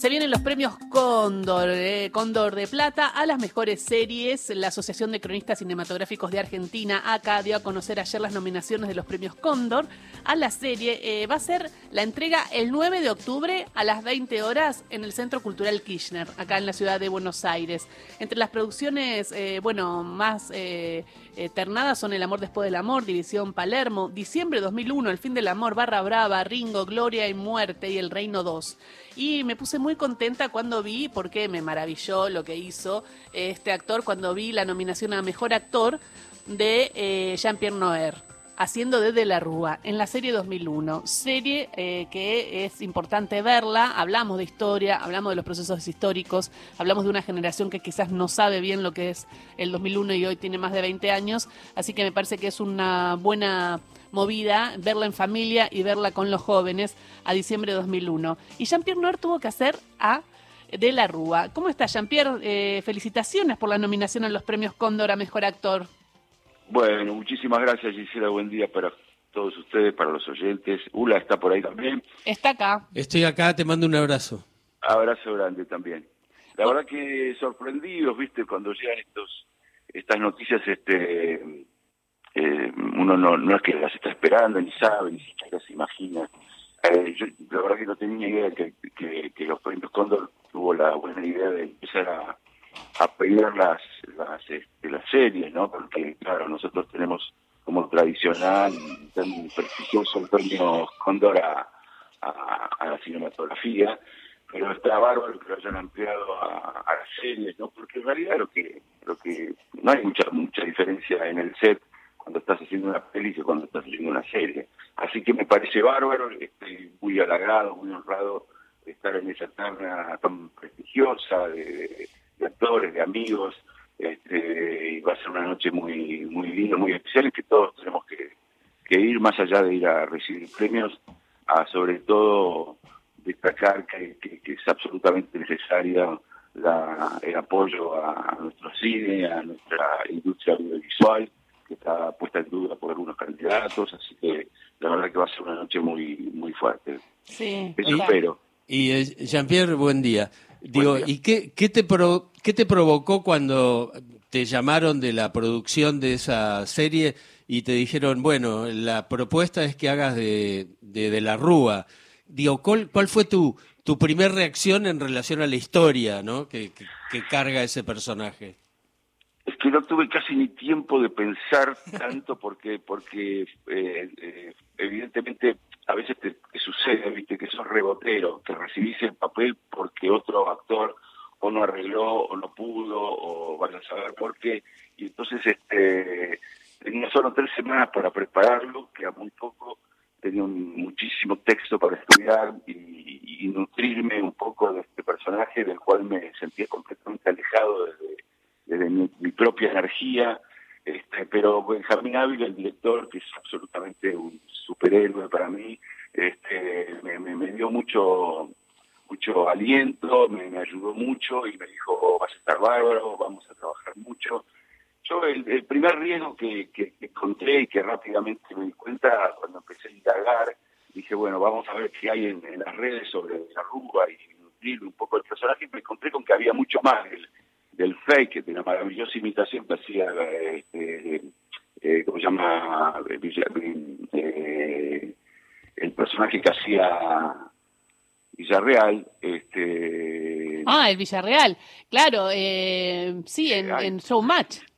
Se vienen los premios Cóndor, eh, Cóndor de Plata a las mejores series. La Asociación de Cronistas Cinematográficos de Argentina, ACA, dio a conocer ayer las nominaciones de los premios Cóndor a la serie. Eh, va a ser la entrega el 9 de octubre a las 20 horas en el Centro Cultural Kirchner, acá en la ciudad de Buenos Aires. Entre las producciones, eh, bueno, más ternadas son El Amor Después del Amor, División Palermo, Diciembre 2001, El Fin del Amor, Barra Brava, Ringo, Gloria y Muerte y El Reino 2. Y me puse muy contenta cuando vi, porque me maravilló lo que hizo este actor, cuando vi la nominación a Mejor Actor de eh, Jean-Pierre Noer haciendo desde la Rúa en la serie 2001. Serie eh, que es importante verla, hablamos de historia, hablamos de los procesos históricos, hablamos de una generación que quizás no sabe bien lo que es el 2001 y hoy tiene más de 20 años, así que me parece que es una buena movida verla en familia y verla con los jóvenes a diciembre de 2001. Y Jean-Pierre Noir tuvo que hacer a de la Rúa. ¿Cómo está Jean-Pierre? Eh, felicitaciones por la nominación a los premios Cóndor a Mejor Actor. Bueno, muchísimas gracias Gisela, buen día para todos ustedes, para los oyentes. Ula está por ahí también. Está acá. Estoy acá, te mando un abrazo. Abrazo grande también. La verdad que sorprendidos, viste, cuando llegan estos estas noticias, este eh, uno no, no es que las está esperando, ni sabe, ni siquiera se imagina. Eh, yo la verdad que no tenía idea que, los premios Cóndor tuvo la buena idea de empezar a, a pedir las, las, este, las series, ¿no? Porque, claro, nosotros tenemos como tradicional tan prestigioso el premio Cóndor a, a, la cinematografía, pero está bárbaro que lo hayan ampliado a, a las series, ¿no? Porque en realidad lo que, lo que no hay mucha mucha diferencia en el set cuando estás haciendo una peli que cuando estás haciendo una serie. Así que me parece bárbaro, estoy muy halagado, muy honrado de estar en esa terna tan prestigiosa de, actores, de amigos, este, y va a ser una noche muy muy linda, muy especial, y que todos tenemos que, ir más allá de ir a recibir premios, a sobre todo destacar que, es absolutamente necesario el apoyo a nuestro cine, a nuestra industria audiovisual, que está puesta en duda por algunos candidatos, así que la verdad que va a ser una noche muy muy fuerte. Sí, Eso espero. Y eh, Jean-Pierre, buen día. Digo, ¿y qué, qué, te pro, qué te provocó cuando te llamaron de la producción de esa serie y te dijeron, bueno, la propuesta es que hagas de, de, la Rúa? Digo, ¿cuál, cuál fue tu, tu primer reacción en relación a la historia ¿no? que, que carga ese personaje? Que no tuve casi ni tiempo de pensar tanto porque porque eh, eh, evidentemente a veces te, sucede viste que sos rebotero que recibís el papel porque otro actor o no arregló o no pudo o van a saber por qué. Y entonces este tenía solo tres semanas para prepararlo que a muy poco tenía muchísimo texto para estudiar y, y nutrirme un poco de este personaje del cual me sentía completamente alejado desde de mi, propia energía, este, pero Benjamín Ávila, el director, que es absolutamente un superhéroe para mí, este, me, dio mucho mucho aliento, me, ayudó mucho y me dijo, vas a estar bárbaro, vamos a trabajar mucho. Yo el, primer riesgo que, encontré y que rápidamente me di cuenta cuando empecé a indagar, dije, bueno, vamos a ver qué hay en, las redes sobre la Rúa y un poco el personaje, me encontré con que había mucho más del fake, de la maravillosa imitación que hacía, este, eh, ¿cómo se llama? Eh, el personaje que hacía Villarreal. Este, ah, el Villarreal, claro, eh, sí, en, en Showmatch.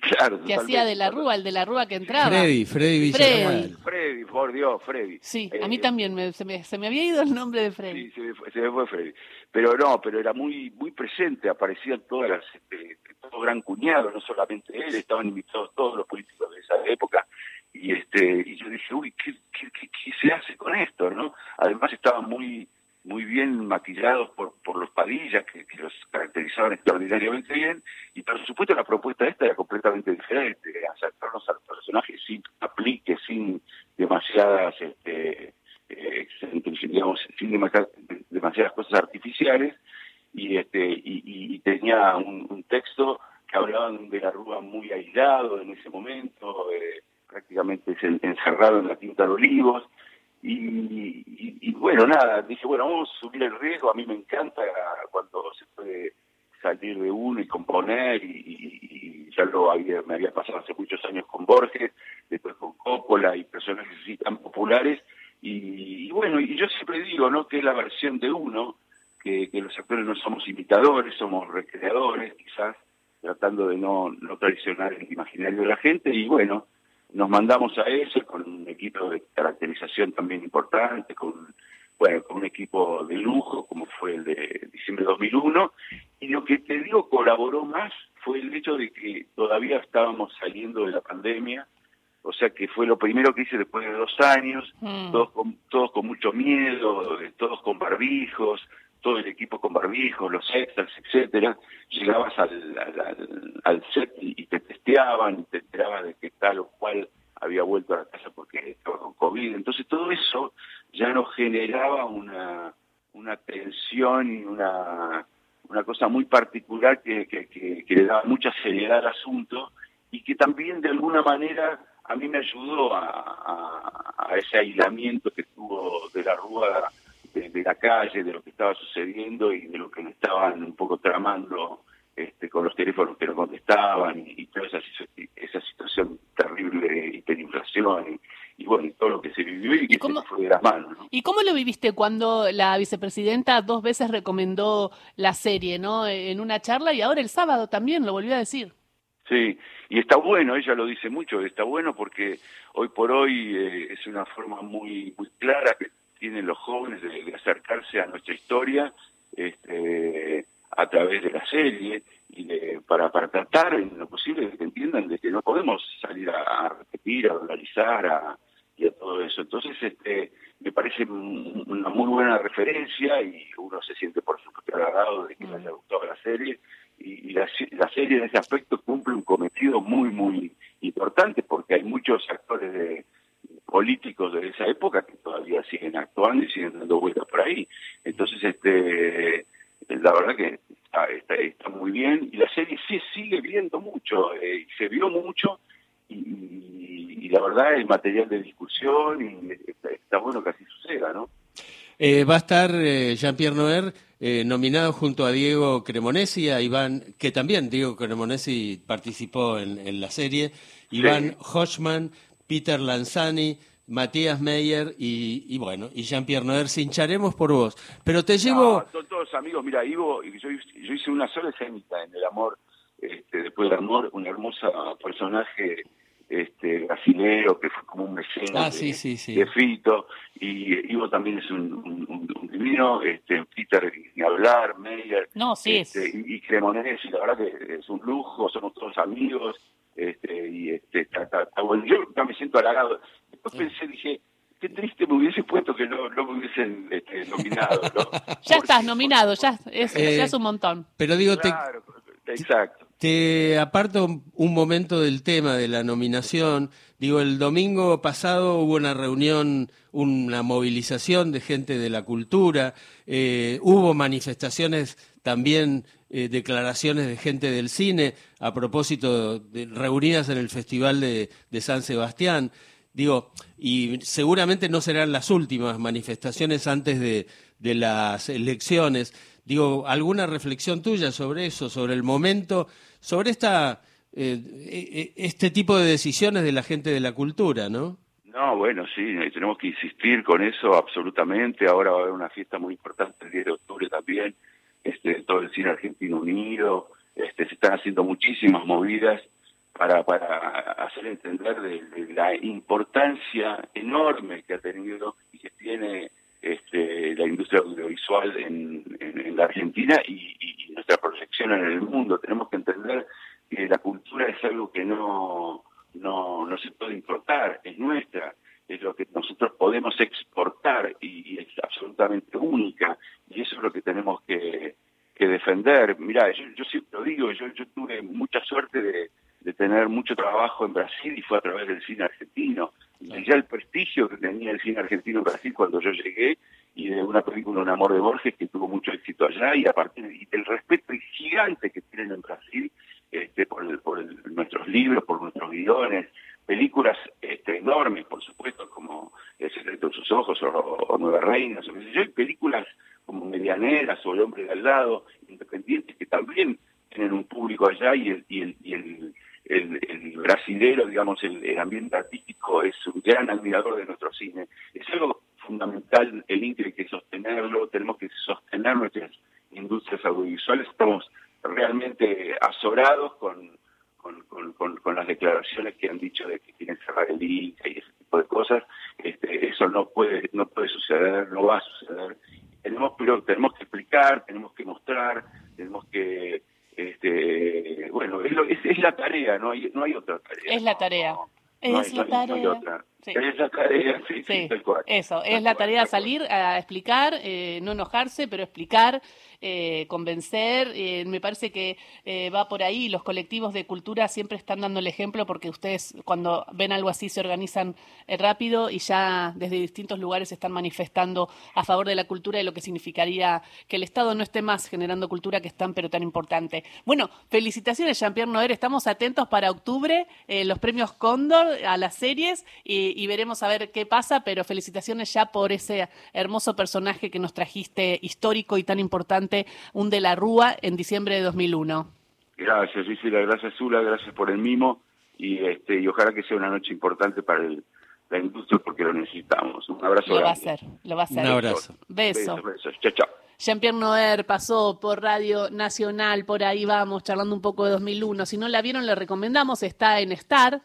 Claro, que hacía de la Rúa, el de la Rúa que entraba. Freddy, Freddy Villarreal. Freddy, por Dios, Freddy. Sí, a mí eh, también me, se, me, se, me, había ido el nombre de Freddy. Sí, se me, fue, se me fue Freddy. Pero no, pero era muy muy presente, aparecían todas las, este, todo gran cuñado, no solamente él, estaban invitados todos los políticos de esa época. Y este y yo dije, uy, ¿qué, qué, qué, qué se hace con esto? no Además estaban muy muy bien maquillados por, por los Padillas, que, los caracterizaban extraordinariamente bien, y por supuesto la propuesta esta era completamente diferente, acercarnos al personaje sin aplique, sin demasiadas, este, eh, digamos, sin demasiadas, cosas artificiales, y este y, tenía un, texto que hablaban de la Rúa muy aislado en ese momento, eh, prácticamente encerrado en la Quinta de Olivos, Y, bueno, nada, dije, bueno, vamos a subir el riesgo, a mí me encanta cuando se puede salir de uno y componer, y, lo había, me había pasado hace muchos años con Borges, después con Coppola y personajes así tan populares, y, bueno, y yo siempre digo, ¿no?, que es la versión de uno, que, los actores no somos imitadores, somos recreadores, quizás, tratando de no, no traicionar el imaginario de la gente, y bueno, nos mandamos a eso con un equipo de caracterización también importante, con bueno, con un equipo de lujo como fue el de diciembre de 2001 y lo que te digo colaboró más fue el hecho de que todavía estábamos saliendo de la pandemia, o sea que fue lo primero que hice después de dos años, mm. todos, con, todos con mucho miedo, todos con barbijos, todo el equipo con barbijos, los extras, etcétera, llegabas al, al, set y, te testeaban, y te enterabas de que tal o cual había vuelto a la casa porque estaba con COVID. Entonces todo eso ya nos generaba una, una tensión y una, una cosa muy particular que, que, le daba mucha seriedad al asunto y que también de alguna manera a mí me ayudó a ese aislamiento que tuvo de la Rúa de, la calle, de lo que estaba sucediendo y de lo que me estaban un poco tramando este, con los teléfonos que no contestaban y, toda esa, esa situación terrible de hiperinflación y, bueno, y todo lo que se vivió y que se fue de las manos. ¿Y cómo lo viviste cuando la vicepresidenta dos veces recomendó la serie, ¿no? En una charla y ahora el sábado también lo volvió a decir. Sí, y está bueno, ella lo dice mucho, está bueno porque hoy por hoy eh, es una forma muy muy clara que tienen los jóvenes de, acercarse a nuestra historia este, a través de la serie y para, para tratar en lo posible de que entiendan de que no podemos salir a, repetir, a analizar a, eso. Entonces, este, me parece una muy buena referencia y uno se siente por supuesto agradado de que le haya gustado la serie y, la, la, serie en ese aspecto cumple un cometido muy, muy importante porque hay muchos actores de, políticos de esa época que todavía siguen actuando y siguen dando vueltas por ahí. Entonces, este, la verdad que está, está, muy bien y la serie sí sigue viendo mucho, eh, se vio mucho la verdad es material de discusión y está, bueno que así suceda, ¿no? Eh, va a estar eh, Jean-Pierre Noer nominado junto a Diego Cremonesi, a Iván, que también Diego Cremonesi participó en, la serie, Iván Hochman, Peter Lanzani, Matías Meyer y, bueno, y Jean-Pierre Noer, hincharemos por vos. Pero te llevo... son todos amigos, mira, Ivo, yo, yo hice una sola escenita en El Amor, este, después del Amor, un hermoso personaje este brasilero que fue como un mecenas ah, de, Fito y Ivo también es un, divino este Peter ni hablar Meyer no, sí este, y, y Cremonesi la verdad que es un lujo somos todos amigos este, y este, está, bueno. Yo me siento halagado. Después pensé, dije, qué triste me hubiese puesto que no, no me hubiesen este, nominado. ya estás nominado, ya es, ya es un montón. Pero digo, claro, exacto. Te aparto un momento del tema de la nominación. Digo, el domingo pasado hubo una reunión, una movilización de gente de la cultura, eh, hubo manifestaciones también eh, declaraciones de gente del cine a propósito de, reunidas en el Festival de, San Sebastián. Digo, y seguramente no serán las últimas manifestaciones antes de, las elecciones. Digo, ¿alguna reflexión tuya sobre eso, sobre el momento, sobre esta, eh, e, e, este tipo de decisiones de la gente de la cultura, no? No, bueno, sí, tenemos que insistir con eso absolutamente. Ahora va a haber una fiesta muy importante el 10 de octubre también, este, todo el cine argentino unido, este, se están haciendo muchísimas movidas para, para hacer entender de, la importancia enorme que ha tenido y que tiene este, la industria audiovisual en, en, la Argentina y, nuestra proyección en el mundo. Tenemos que entender que la cultura es algo que no, no, no se puede importar, es nuestra, es lo que nosotros podemos exportar y es absolutamente única y eso es lo que tenemos que, defender. Mira, yo, yo, siempre lo digo, yo, yo tuve mucha suerte de, tener mucho trabajo en Brasil y fue a través del cine argentino. Y ya el prestigio que tenía el cine argentino en Brasil cuando yo llegué y de una película Un amor de Borges que tuvo mucho éxito allá y aparte del respeto gigante que tienen en Brasil este, por, por nuestros libros, por nuestros guiones, películas este, enormes, por supuesto, como El secreto de sus ojos, Reinas, o qué sé yo, hay películas como Medianeras o El hombre de al lado, independientes, que también tienen un público allá y el, y el, y el, el, brasilero, digamos, el, ambiente artístico es un gran admirador de nuestro cine. Es algo fundamental, el INCRE que sostenerlo, tenemos que sostener nuestras industrias audiovisuales, estamos realmente azorados con, con, las declaraciones que han dicho de que quieren cerrar el INCRE y ese tipo de cosas, este, eso no puede, no puede suceder, no va a suceder. Tenemos, pero tenemos que explicar, tenemos que mostrar, tenemos que es, la tarea, no hay, no hay otra tarea. Es la tarea. es la tarea. Sí. Es la tarea, sí, Eso, es la tarea salir a explicar, eh, no enojarse, pero explicar, eh, convencer. Eh, me parece que va por ahí. Los colectivos de cultura siempre están dando el ejemplo porque ustedes cuando ven algo así se organizan rápido y ya desde distintos lugares están manifestando a favor de la cultura y lo que significaría que el Estado no esté más generando cultura que es tan pero tan importante. Bueno, felicitaciones Jean-Pierre Noer. Estamos atentos para octubre, los premios Cóndor a las series. y y, veremos a ver qué pasa, pero felicitaciones ya por ese hermoso personaje que nos trajiste histórico y tan importante, un de la Rúa, en diciembre de 2001. Gracias, Gisela, gracias Zula, gracias por el mimo y, este, y ojalá que sea una noche importante para la industria porque lo necesitamos. Un abrazo. Lo va a ser, lo va a ser. Un abrazo. Beso. Besos, Chao, chao. Jean-Pierre Noer pasó por Radio Nacional, por ahí vamos, charlando un poco de 2001. Si no la vieron, le recomendamos, está en Star,